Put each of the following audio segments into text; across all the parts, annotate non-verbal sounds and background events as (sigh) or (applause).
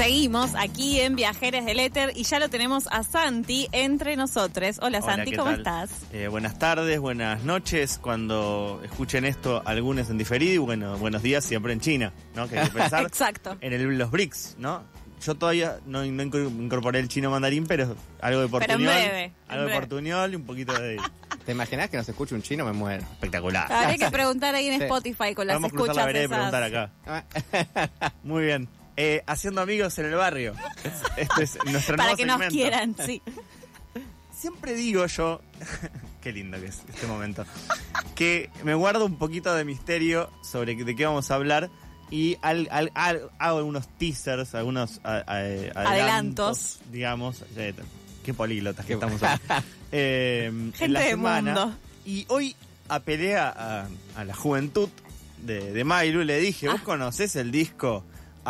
Seguimos aquí en Viajeres del Éter y ya lo tenemos a Santi entre nosotros. Hola, Hola, Santi, ¿qué ¿cómo tal? estás? Eh, buenas tardes, buenas noches. Cuando escuchen esto, algunos en diferido y bueno, buenos días siempre en China, ¿no? Que hay que pensar (laughs) Exacto. en el- los BRICS, ¿no? Yo todavía no, no inco- incorporé el chino mandarín, pero algo de Pero en portuñol. en algo de portuñol y un poquito de (laughs) ¿Te imaginas que nos escuche un chino? Me muero. espectacular. Habría que (laughs) preguntar ahí en Sí. Spotify con las Vamos a cruzar escuchas la vereda y preguntar acá. Muy bien. Eh, haciendo amigos en el barrio. Este es nuestro (laughs) Para nuevo que nos quieran, sí. (laughs) Siempre digo yo, (laughs) qué lindo que es este momento, que me guardo un poquito de misterio sobre de qué vamos a hablar y al- al- al- hago algunos teasers, algunos a- a- adelantos, Adelantos. digamos. Eh, qué políglotas que estamos hoy. Eh, en Gente la de semana. mundo. Y hoy apelé a, a- a la juventud de, de Mailu y le dije, Ah. ¿vos conocés el disco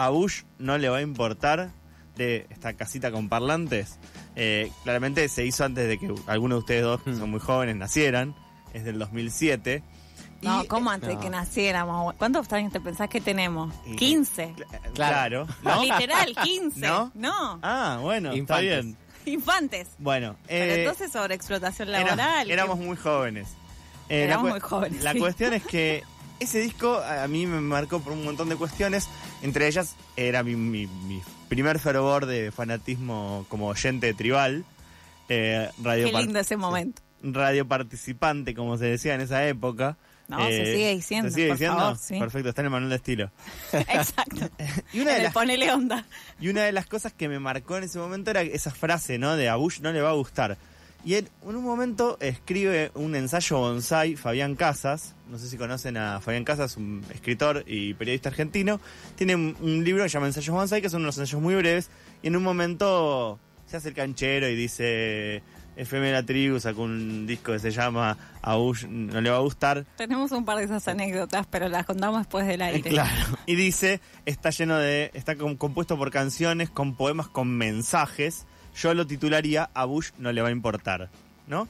A Bush no le va a importar? De esta casita con parlantes. Eh, claramente se hizo antes de que alguno de ustedes dos, que son muy jóvenes, nacieran. Es del 2007. No, Y- ¿cómo antes de que naciéramos? ¿Cuántos años te pensás que tenemos? Y- 15. Cl- Claro. ¿no? (laughs) Literal, 15. ¿No? No. Ah, bueno, Infantes. está bien. Infantes. Bueno, Pero eh, entonces sobre explotación era- laboral. éramos muy jóvenes. Eh, Éramos muy jóvenes, La sí. cuestión es que (laughs) ese disco a mí me marcó por un montón de cuestiones. Entre ellas era mi, mi- mi primer fervor de fanatismo como oyente tribal. eh, radio, Qué lindo ese momento. radio participante, como se decía en esa época. No, se sigue diciendo, ¿Se sigue por diciendo? favor, sí. Perfecto, está en el manual de estilo. (laughs) Exacto. (laughs) Y una, de las, ponele onda. y una de las cosas que me marcó en ese momento era esa frase, ¿no? De a Bush no le va a gustar. Y en, en un momento escribe un ensayo bonsai Fabián Casas. No sé si conocen a Fabián Casas, un escritor y periodista argentino. Tiene un, un libro que se llama Ensayos Bonsai, que son unos ensayos muy breves. Y en un momento se hace el canchero y dice: FM La Tribu sacó un disco que se llama A Bush no le va a gustar. Tenemos un par de esas anécdotas, pero las contamos después del aire. Eh, Claro. Y dice, está lleno de, está com- compuesto por canciones, con poemas, con mensajes. Yo lo titularía A Bush no le va a importar, ¿no?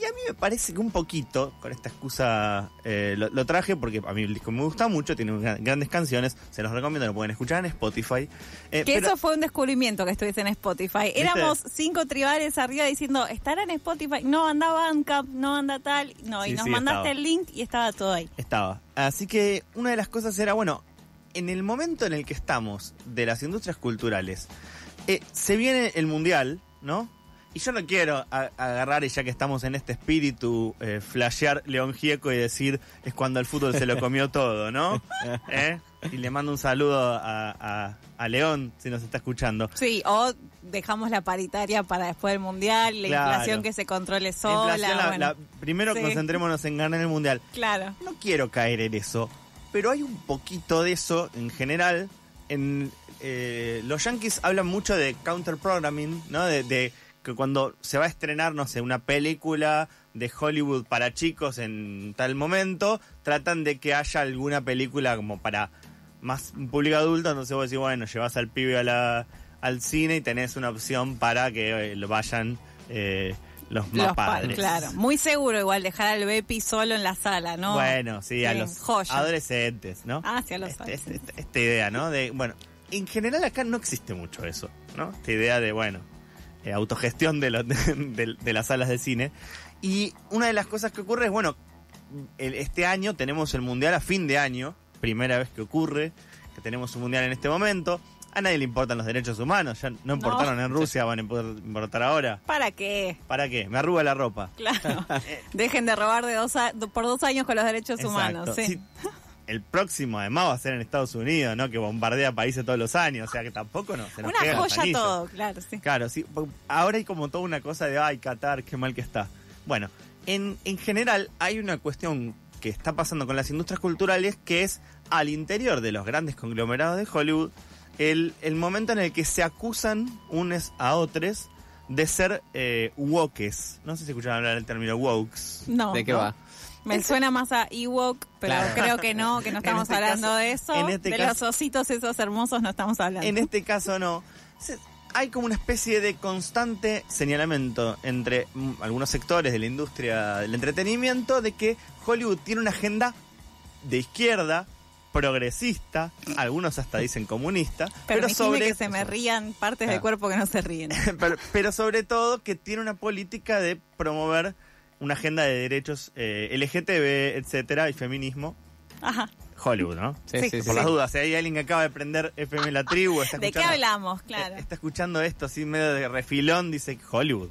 Y a mí me parece que un poquito, con esta excusa, eh, lo, lo traje porque a mí el disco me gusta mucho, tiene gra- grandes canciones, se los recomiendo, lo pueden escuchar en Spotify. Eh, Que pero- eso fue un descubrimiento que estuviste en Spotify. Éramos cinco tribales arriba diciendo, estará en Spotify. No, anda Bandcamp, no anda tal. No, y nos sí, mandaste estaba. el link y estaba todo ahí. Estaba. Así que una de las cosas era, bueno, en el momento en el que estamos de las industrias culturales, eh, se viene el mundial, ¿no? Y yo no quiero a- agarrar, y ya que estamos en este espíritu, eh, flashear León Gieco y decir es cuando el fútbol se lo comió todo, ¿no? (laughs) ¿Eh? Y le mando un saludo a, a- a León, si nos está escuchando. Sí, o dejamos la paritaria para después del mundial, la Claro. inflación que se controle sola. La- bueno, la- primero Sí. concentrémonos en ganar el mundial. Claro. No quiero caer en eso, pero hay un poquito de eso en general. En eh, los Yankees hablan mucho de counter programming, ¿no? De, de que cuando se va a estrenar, no sé, una película de Hollywood para chicos en tal momento, tratan de que haya alguna película como para más un público adulto, entonces vos decís, bueno, llevas al pibe a la, al cine y tenés una opción para que eh, lo vayan eh, los más Los pa- padres. Claro. Muy seguro igual dejar al Bepi solo en la sala, ¿no? Bueno, sí, a Sí, los joya. adolescentes, ¿no? Ah, sí, a los Este- adolescentes. este- esta idea, ¿no? De, bueno, en general acá no existe mucho eso, ¿no? Esta idea de, bueno, eh, autogestión de, los- (laughs) de- de las salas de cine. Y una de las cosas que ocurre es, bueno, el- este año tenemos el Mundial a fin de año, primera vez que ocurre, que tenemos un Mundial en este momento. A nadie le importan los derechos humanos, ya no importaron en Rusia, van a importar ahora. ¿Para qué? ¿Para qué? Me arruga la ropa. Claro. (laughs) Dejen de robar de dos a- por dos años con los derechos humanos. Sí. Sí, El próximo además va a ser en Estados Unidos, ¿no? Que bombardea países todos los años, o sea que tampoco no se nos Una joya todo, claro, sí. Claro, sí. Ahora hay como toda una cosa de, ay, Qatar, qué mal que está. Bueno, en, en general hay una cuestión que está pasando con las industrias culturales que es al interior de los grandes conglomerados de Hollywood el, el momento en el que se acusan unos a otros de ser eh, wokes. No sé si escucharon hablar del término wokes. No. ¿De qué no. va? Me suena más a Ewok, pero Claro. creo que no, que no (laughs) estamos este hablando caso- de eso. en este de caso- los ositos esos hermosos no estamos hablando. En este caso no. Hay como una especie de constante señalamiento entre mm, algunos sectores de la industria del entretenimiento de que Hollywood tiene una agenda de izquierda progresista, algunos hasta dicen comunista, pero sobre que se me rían partes del Claro. cuerpo que no se ríen. (laughs) pero, pero sobre todo que tiene una política de promover una agenda de derechos eh, LGTB, etcétera, y feminismo. Ajá. Hollywood, ¿no? Sí, Sí, sí, sí. Por las dudas, si hay alguien que acaba de prender FM La Tribu, está ¿De qué hablamos? Claro. eh, está escuchando esto así medio de refilón, dice Hollywood.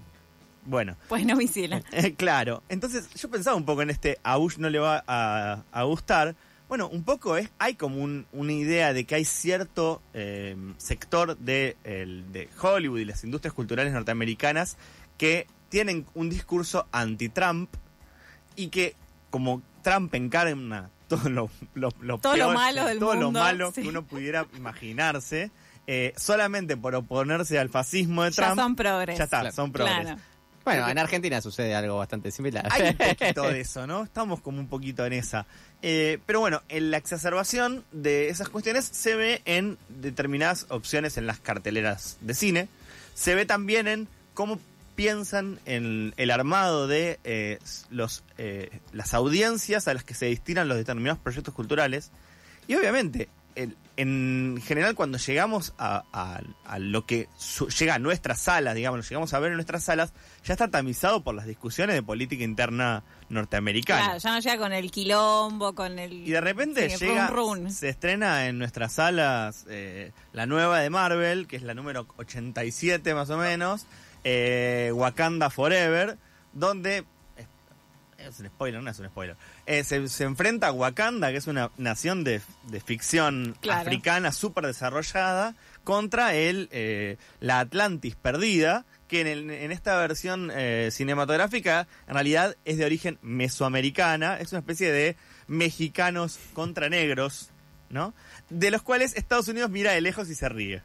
Bueno, Pues no, Visila. (laughs) eh, claro. Entonces yo pensaba un poco en este a Bush no le va a, a gustar. Bueno, un poco es, hay como un- una idea de que hay cierto eh, sector de, el- de Hollywood y las industrias culturales norteamericanas que tienen un discurso anti-Trump y que como Trump encarna (laughs) todo lo, lo, lo Todo lo peor, malo del todo lo mundo, malo sí. que uno pudiera imaginarse, eh, solamente por oponerse al fascismo de Ya Trump, son progres. ya está, Claro. son progres. Claro. Bueno, en Argentina sucede algo bastante similar. Hay un (laughs) poquito de eso, ¿no? Estamos como un poquito en esa. Eh, pero bueno, en la exacerbación de esas cuestiones se ve en determinadas opciones en las carteleras de cine. Se ve también en cómo piensan en el armado de eh, los, eh, las audiencias a las que se destinan los determinados proyectos culturales. Y obviamente, el- en general cuando llegamos a, a- a lo que su- llega a nuestras salas, digamos, lo llegamos a ver en nuestras salas, ya está tamizado por las discusiones de política interna norteamericana. Claro, ya no llega con el quilombo, con el... Y de repente sí, llega, run, run. se estrena en nuestras salas eh, la nueva de Marvel, que es la número 87 más o menos, eh, Wakanda Forever, donde... Es, un spoiler, no es un spoiler. Eh, se, se enfrenta a Wakanda, que es una nación de, de ficción Claro. africana súper desarrollada, contra el, eh, la Atlantis perdida, que en, el- en esta versión eh, cinematográfica en realidad es de origen mesoamericana, es una especie de mexicanos contra negros, ¿no? De los cuales Estados Unidos mira de lejos y se ríe.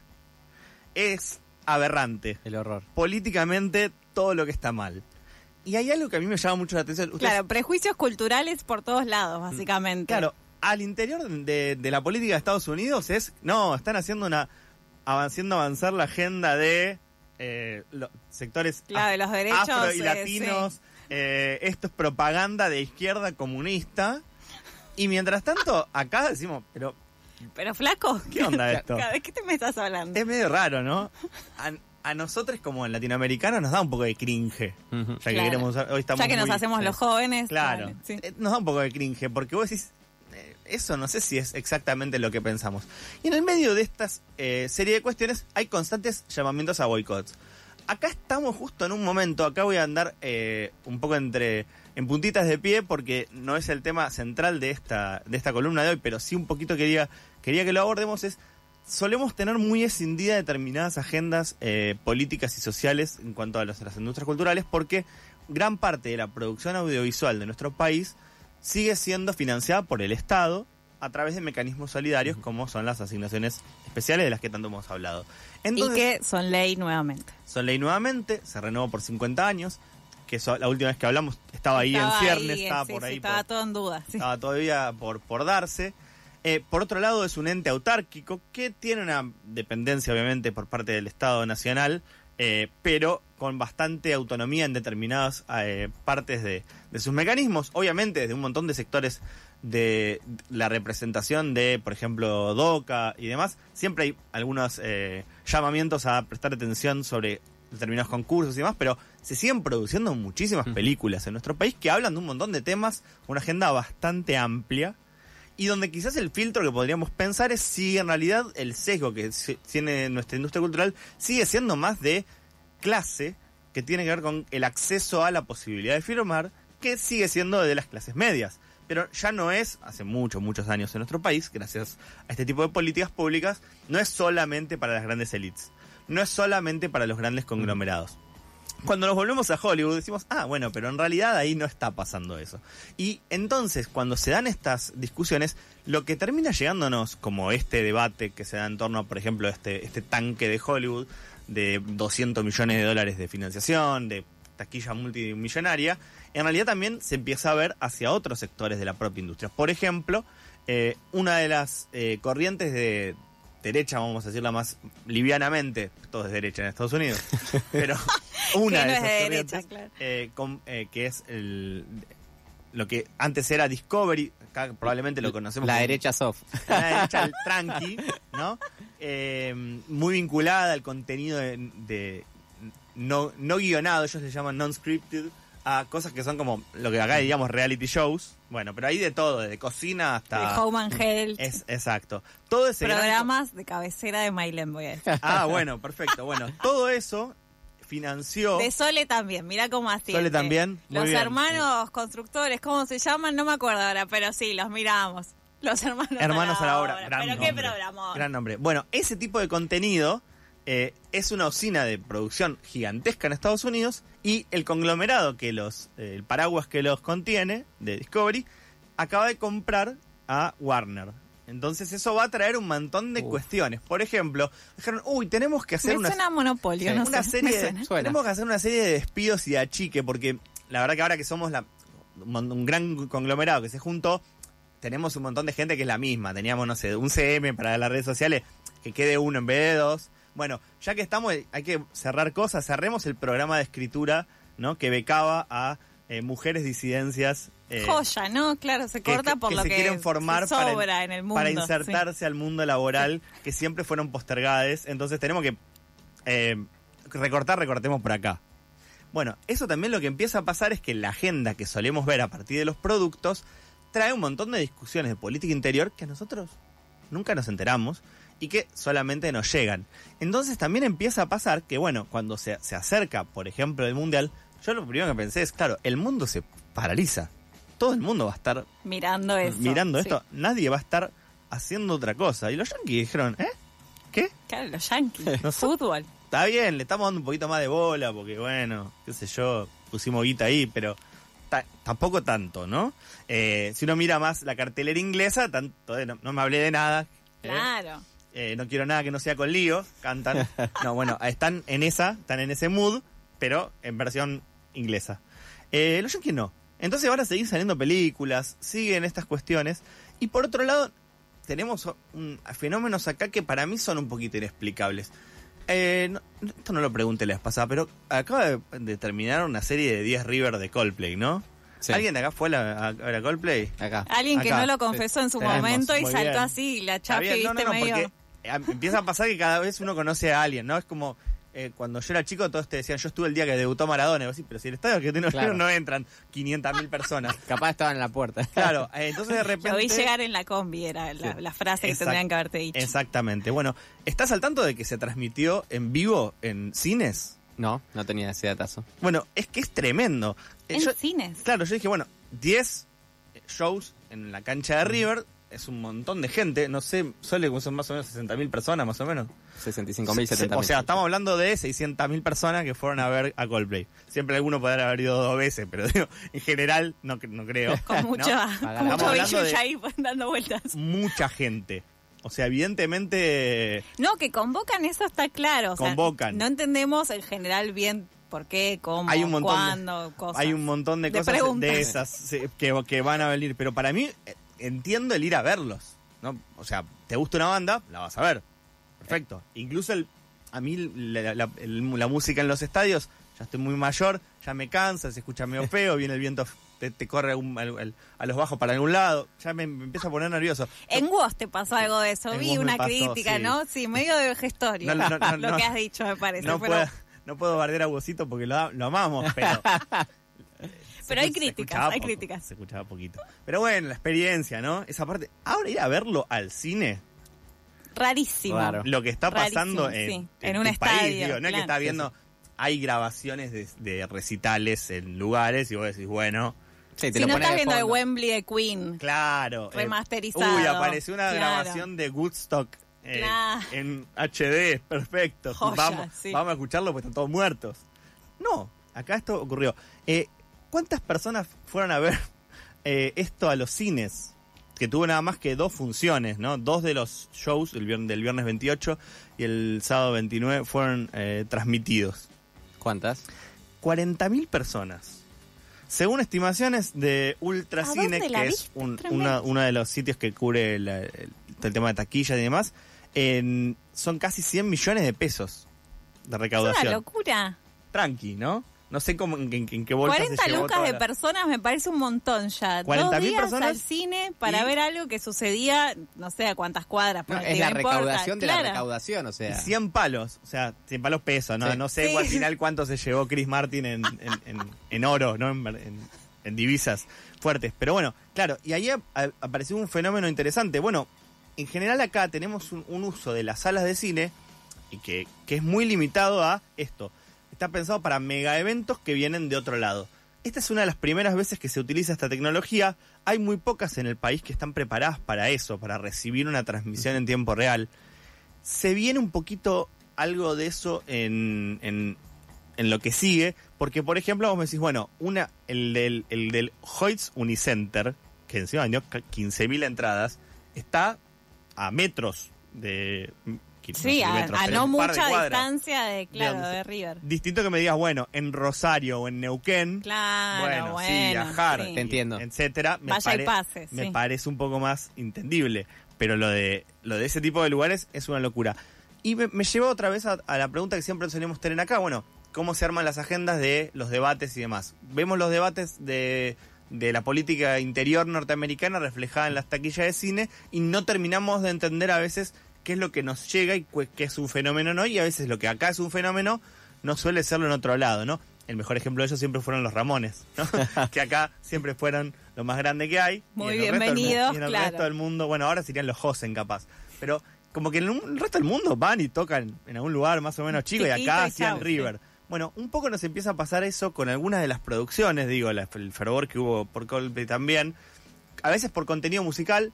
Es aberrante. El horror. Políticamente todo lo que está mal. Y hay algo que a mí me llama mucho la atención. Ustedes- Claro, prejuicios culturales por todos lados, básicamente. Claro, al interior de, de la política de Estados Unidos es, no, están haciendo una, haciendo avanzar la agenda de eh, los sectores Claro, de los derechos, afro y eh, latinos, eh, esto es propaganda de izquierda comunista. Y mientras tanto, acá decimos, pero, Pero flaco, ¿qué onda (laughs) esto? ¿de qué te me estás hablando? Es medio raro, ¿no? A, nosotros como latinoamericanos nos da un poco de cringe. Ya que Claro. queremos, hoy estamos ya que nos muy- hacemos los jóvenes. Claro. vale, sí. Eh, Nos da un poco de cringe, porque vos decís, eh, eso no sé si es exactamente lo que pensamos. Y en el medio de estas eh, serie de cuestiones hay constantes llamamientos a boicots. Acá estamos justo en un momento, acá voy a andar eh, un poco entre en puntitas de pie porque no es el tema central de esta de esta columna de hoy, pero sí un poquito quería quería que lo abordemos es solemos tener muy escindidas determinadas agendas eh, políticas y sociales en cuanto a, las industrias culturales porque gran parte de la producción audiovisual de nuestro país sigue siendo financiada por el Estado a través de mecanismos solidarios como son las asignaciones especiales de las que tanto hemos hablado. Y que son ley nuevamente. son ley nuevamente, se renovó por 50 años, que eso, la última vez que hablamos estaba ahí Estaba en ciernes, ahí, estaba sí, por sí, ahí, estaba por- todo en duda. sí. estaba todavía por, por darse. Eh, por otro lado, es un ente autárquico que tiene una dependencia, obviamente, por parte del Estado Nacional, eh, pero con bastante autonomía en determinadas eh, partes de, de sus mecanismos. Obviamente, desde un montón de sectores de la representación de, por ejemplo, DOCA y demás, siempre hay algunos eh, llamamientos a prestar atención sobre determinados concursos y demás, pero se siguen produciendo muchísimas Ujú. películas en nuestro país que hablan de un montón de temas, una agenda bastante amplia, y donde quizás el filtro que podríamos pensar es si en realidad el sesgo que tiene nuestra industria cultural sigue siendo más de clase, que tiene que ver con el acceso a la posibilidad de firmar, que sigue siendo de las clases medias. Pero ya no es, hace muchos, muchos años en nuestro país, gracias a este tipo de políticas públicas, no es solamente para las grandes élites, no es solamente para los grandes conglomerados. Cuando nos volvemos a Hollywood decimos, ah, bueno, pero en realidad ahí no está pasando eso. Y entonces, cuando se dan estas discusiones, lo que termina llegándonos, como este debate que se da en torno a, por ejemplo, este, este tanque de Hollywood, de 200 millones de dólares de financiación, de taquilla multimillonaria, en realidad también se empieza a ver hacia otros sectores de la propia industria. Por ejemplo, eh, una de las eh, corrientes de derecha, vamos a decirla más livianamente, todo es derecha en Estados Unidos, (laughs) pero una Que de es esas de corrientes, derecha, claro. eh, con- eh, que es el lo que antes era Discovery, acá probablemente lo conocemos La como- derecha soft. la derecha (laughs) el tranqui, ¿no? Eh, muy vinculada al contenido de, de no, no guionado, ellos le llaman non-scripted, a cosas que son como lo que acá diríamos reality shows. Bueno, pero hay de todo, desde cocina De hasta... Home and Health. Es, exacto. Todo ese gran- programas de cabecera de Mailen, voy a decir. (laughs) Ah, bueno, perfecto. Bueno, todo eso financió... De Sole también, mira cómo así. Sole también, muy Los bien. hermanos constructores, ¿cómo se llaman? No me acuerdo ahora, pero sí, los miramos. Los hermanos, Hermanos a la obra. Gran pero nombre. qué programa. Gran nombre. Bueno, ese tipo de contenido eh, es una usina de producción gigantesca en Estados Unidos y el conglomerado que los, eh, el paraguas que los contiene, de Discovery, acaba de comprar a Warner. Entonces eso va a traer un montón de Uf. cuestiones. Por ejemplo, dijeron, uy, tenemos que hacer Me una, suena monopolio, Sí. no una sé. serie me de, suena. Tenemos que hacer una serie de despidos y de achique porque la verdad que ahora que somos la, un, mon- un gran conglomerado que se juntó tenemos un montón de gente que es la misma teníamos no sé un CM para las redes sociales que quede uno en vez de dos bueno ya que estamos hay que cerrar cosas cerremos el programa de escritura no que becaba a eh, mujeres disidencias eh, Joya, ¿no? Claro, se corta que- por que lo se que quieren formar se para, sobra en el mundo. para sí. insertarse al mundo laboral que siempre fueron postergadas. Entonces tenemos que eh, recortar, recortemos por acá. Bueno, eso también lo que empieza a pasar es que la agenda que solemos ver a partir de los productos trae un montón de discusiones de política interior que a nosotros nunca nos enteramos y que solamente nos llegan. Entonces también empieza a pasar que, bueno, cuando se, se acerca, por ejemplo, el Mundial, yo lo primero que pensé es, claro, el mundo se paraliza. Todo el mundo va a estar Mirando eso. mirando sí. esto, nadie va a estar haciendo otra cosa. Y los yankees dijeron, ¿eh? ¿Qué? Claro, los yankees. (laughs) No. Fútbol. Está bien, le estamos dando un poquito más de bola, porque bueno, qué sé yo, pusimos guita ahí, pero ta- tampoco tanto, ¿no? Eh, si uno mira más la cartelera inglesa, tanto, no, no me hablé de nada. ¿eh? Claro. Eh, no quiero nada que no sea con lío, cantan. (laughs) No, bueno, están en esa, están en ese mood, pero en versión inglesa. Eh, los yankees no. Entonces van a seguir saliendo películas, siguen estas cuestiones. Y por otro lado, tenemos un- fenómenos acá que para mí son un poquito inexplicables. Eh, no- esto no lo pregunté la vez pasada, pero acaba de, de terminar una serie de 10 River de Coldplay, ¿no? Sí. ¿Alguien de acá fue a, la- a Coldplay? Acá. Alguien que no lo confesó en su Tenemos, momento y muy saltó bien. así, la bien, no, viste, no, no, medio... porque eh, empieza a pasar que cada vez uno conoce a alguien, ¿no? Es como eh, cuando yo era chico todos te decían, yo estuve el día que debutó Maradona, y vos decís, pero si el estadio que tiene Claro. no entran 500.000 personas. (laughs) Capaz estaban en la puerta. Claro, eh, entonces de repente... Lo vi llegar en la combi, era la, Sí. la frase que Exact- tendrían que haberte dicho. Exactamente. Bueno, ¿estás al tanto de que se transmitió en vivo en cines? No, no tenía ese datazo. Bueno, es que es tremendo. Eh, En yo- cines. Claro, yo dije, bueno, 10 shows en la cancha de River, es un montón de gente, no sé, suele son más o menos 60.000 personas, más o menos. 65.000, Se- 70.000. O sea, estamos hablando de 600.000 personas que fueron a ver a Coldplay. Siempre alguno podrá haber ido dos veces, pero (laughs) digo, en general no, no creo. Con ¿no? mucho billuyo de- ahí (laughs) dando vueltas. Mucha gente. O sea, evidentemente No, que convocan, eso está claro. o sea, Convocan. no entendemos en general bien por qué, cómo, hay un montón cuándo, de, cosas. hay un montón de, De cosas preguntas. de esas sí, que, que van a venir. Pero para mí, eh, entiendo el ir a verlos. ¿no? O sea, te gusta una banda, la vas a ver. Perfecto. Incluso el, a mí la, la- el- la música en los estadios, ya estoy muy mayor, ya me cansa, se escucha medio (laughs) feo, viene el viento, te, te corre un- al- al- a los bajos para algún lado, ya me, me empieza a poner nervioso. En vos te pasó algo de eso, En vi una pasó, crítica, sí. ¿no? Sí, medio de gestorio. No, no, (laughs) no, lo no. que has dicho, me parece. No, pero, puedo, no puedo bardear a porque lo, lo amamos, pero... (laughs) pero hay críticas, hay poco, críticas. Se escuchaba poquito. Pero bueno, la experiencia, ¿no? Esa parte. Ahora ir a verlo al cine, Rarísimo. Raro. lo que está pasando Rarísimo, en, sí. En un tu país, estadio, digo, no es que está viendo. Hay grabaciones de, de recitales en lugares y vos decís, bueno, Sí, Si te lo no pones estás de viendo de. Wembley de Queen, claro. eh, Remasterizado, uy, apareció una claro. grabación de Woodstock. eh. En HD, perfecto. Joya, vamos, sí. vamos a escucharlo porque están todos muertos. No, acá esto ocurrió. Eh, ¿Cuántas personas fueron a ver (laughs) eh, esto a los cines? Que tuvo nada más que dos funciones, ¿no? Dos de los shows el vier- del viernes 28 y el sábado 29 fueron eh, transmitidos. ¿Cuántas? 40.000 personas. Según estimaciones de ¿A Ultracine, que es un- uno de los sitios que cubre la- el, el tema de taquilla y demás, en- son casi 100 millones de pesos de es una recaudación. locura. Tranqui, ¿no? No sé cómo, en, qué bolsa 40 se llevó lucas de la- personas me parece un montón ya. 40.000 Dos días personas al cine para y- ver algo que sucedía, no sé a cuántas cuadras. No, es la importa. recaudación de la recaudación, o Y sea. 100 palos, o sea, 100 palos pesos, ¿no? Sí. No sé Sí. al final (laughs) cuánto se llevó Chris Martin en, en- en- en oro, ¿no? En, en- en divisas fuertes. Pero bueno, claro, y ahí apareció un fenómeno interesante. Bueno, en general acá tenemos un, un uso de las salas de cine y que, que es muy limitado a esto. Está pensado para mega eventos que vienen de otro lado. Esta es una de las primeras veces que se utiliza esta tecnología. Hay muy pocas en el país que están preparadas para eso, para recibir una transmisión en tiempo real. Se viene un poquito algo de eso en, lo que sigue, porque por ejemplo vos me decís, bueno, una, el del, el del Hoyts Unicenter, que encima vendió ca- 15.000 entradas, está a metros de... Sí, a, metros, a pero no de mucha distancia de, claro, Digamos, de River. Distinto que me digas, bueno, en Rosario o en Neuquén, Claro, bueno, bueno. sí, viajar, sí. Te entiendo. etcétera, me, Vaya y pare- pase, me sí. parece un poco más entendible. Pero lo de, lo de ese tipo de lugares es una locura. Y me, me lleva otra vez a, a la pregunta que siempre solemos tener acá. Bueno, ¿cómo se arman las agendas de los debates y demás? Vemos los debates de, de la política interior norteamericana reflejada en las taquillas de cine y no terminamos de entender a veces qué es lo que nos llega y qué es un fenómeno no. Y a veces lo que acá es un fenómeno no suele serlo en otro lado, ¿no? El mejor ejemplo de ello siempre fueron los Ramones, ¿no? (laughs) que acá siempre fueron lo más grande que hay. Muy y en el resto del mu- bienvenidos, Y en el claro. resto del mundo, bueno, ahora serían los Hosen capaz. Pero como que en el resto del mundo van y tocan en algún lugar más o menos chico y acá hacían River. Bueno, un poco nos empieza a pasar eso con algunas de las producciones, digo, la- el fervor que hubo por Coldplay también. A veces por contenido musical,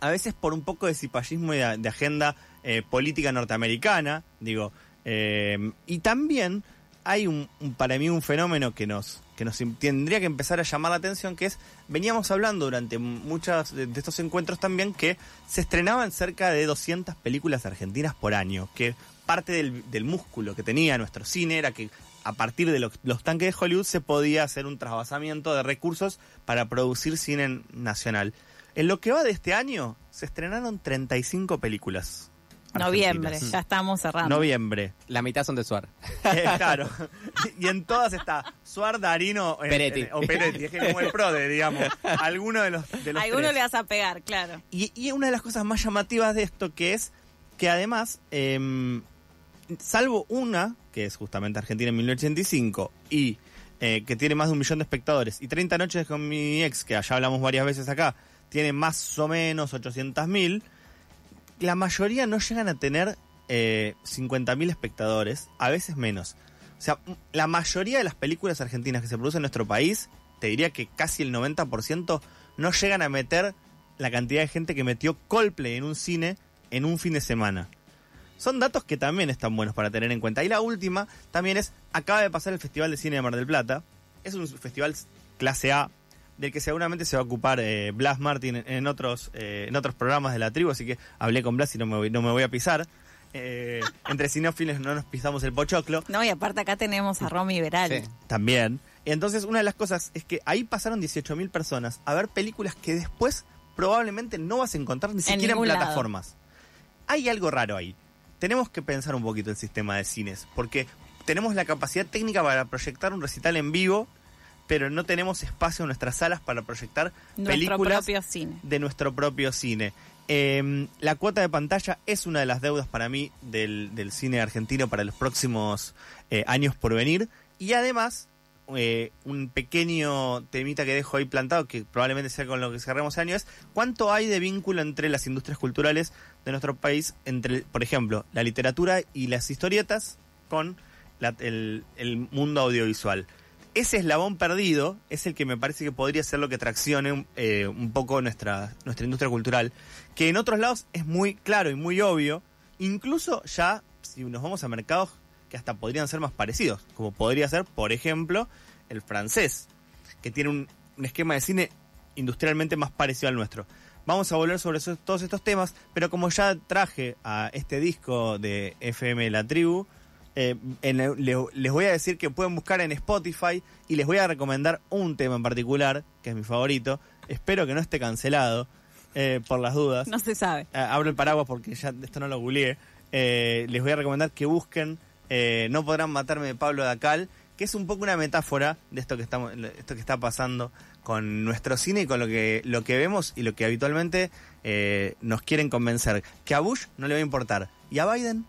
a veces por un poco de cipallismo y de, agenda eh, política norteamericana, digo. eh, y también hay un, para mí un fenómeno que nos que nos tendría que empezar a llamar la atención, que es, veníamos hablando durante muchos de, de estos encuentros también, que se estrenaban cerca de 200 películas argentinas por año, que parte del, del músculo que tenía nuestro cine era que a partir de los, los tanques de Hollywood se podía hacer un trasvasamiento de recursos para producir cine nacional. En lo que va de este año, se estrenaron 35 películas. Noviembre, argentinas. ya estamos cerrando. Noviembre. La mitad son de Suar. (laughs) Eh, claro. Y en todas está Suar, Darino eh, Peretti. eh, o Peretti. Es que como el PRODE, digamos. Alguno de los, de los Alguno tres. le vas a pegar, claro. Y, y una de las cosas más llamativas de esto que es que además, em, salvo una, que es justamente Argentina en 1985, y eh, que tiene más de un millón de espectadores, y 30 noches con mi ex, que allá hablamos varias veces acá, tiene más o menos 800 mil, la mayoría no llegan a tener eh, 50 mil espectadores, a veces menos. O sea, la mayoría de las películas argentinas que se producen en nuestro país, te diría que casi el 90% no llegan a meter la cantidad de gente que metió Coldplay en un cine en un fin de semana. Son datos que también están buenos para tener en cuenta. Y la última también es, acaba de pasar el Festival de Cine de Mar del Plata. Es un festival clase A, del que seguramente se va a ocupar eh, Blas Martin en, en otros, eh, en otros programas de la tribu, así que hablé con Blas y no me voy, no me voy a pisar. Eh, entre cinófilos no nos pisamos el pochoclo. No, y aparte acá tenemos a Romy Veral. Sí. También. Entonces, una de las cosas es que ahí pasaron 18.000 personas a ver películas que después probablemente no vas a encontrar ni siquiera en, lado. plataformas. Hay algo raro ahí. Tenemos que pensar un poquito el sistema de cines, porque tenemos la capacidad técnica para proyectar un recital en vivo, pero no tenemos espacio en nuestras salas para proyectar Nuestro películas de nuestro propio cine. Eh, la cuota de pantalla es una de las deudas para mí del, del cine argentino para los próximos eh, años por venir. Y además, eh, un pequeño temita que dejo ahí plantado, que probablemente sea con lo que cerremos el año, es cuánto hay de vínculo entre las industrias culturales de nuestro país, entre, por ejemplo, la literatura y las historietas con la- el, el mundo audiovisual. Ese eslabón perdido es el que me parece que podría ser lo que traccione eh, un poco nuestra, nuestra industria cultural, que en otros lados es muy claro y muy obvio, incluso ya si nos vamos a mercados que hasta podrían ser más parecidos, como podría ser, por ejemplo, el francés, que tiene un, esquema de cine industrialmente más parecido al nuestro. Vamos a volver sobre todos estos temas, pero como ya traje a este disco de FM La Tribu, eh, en les voy a decir que pueden buscar en Spotify y les voy a recomendar un tema en particular, que es mi favorito. Espero que no esté cancelado, eh, por las dudas. No se sabe. Ah, abro el paraguas porque ya esto no lo googleé. Eh, les voy a recomendar que busquen eh, No podrán matarme de Pablo Dacal, que es un poco una metáfora de esto que estamos, esto que está pasando con nuestro cine y con lo que, lo que vemos y lo que habitualmente eh, nos quieren convencer. Que a Bush no le va a importar. ¿Y a Biden?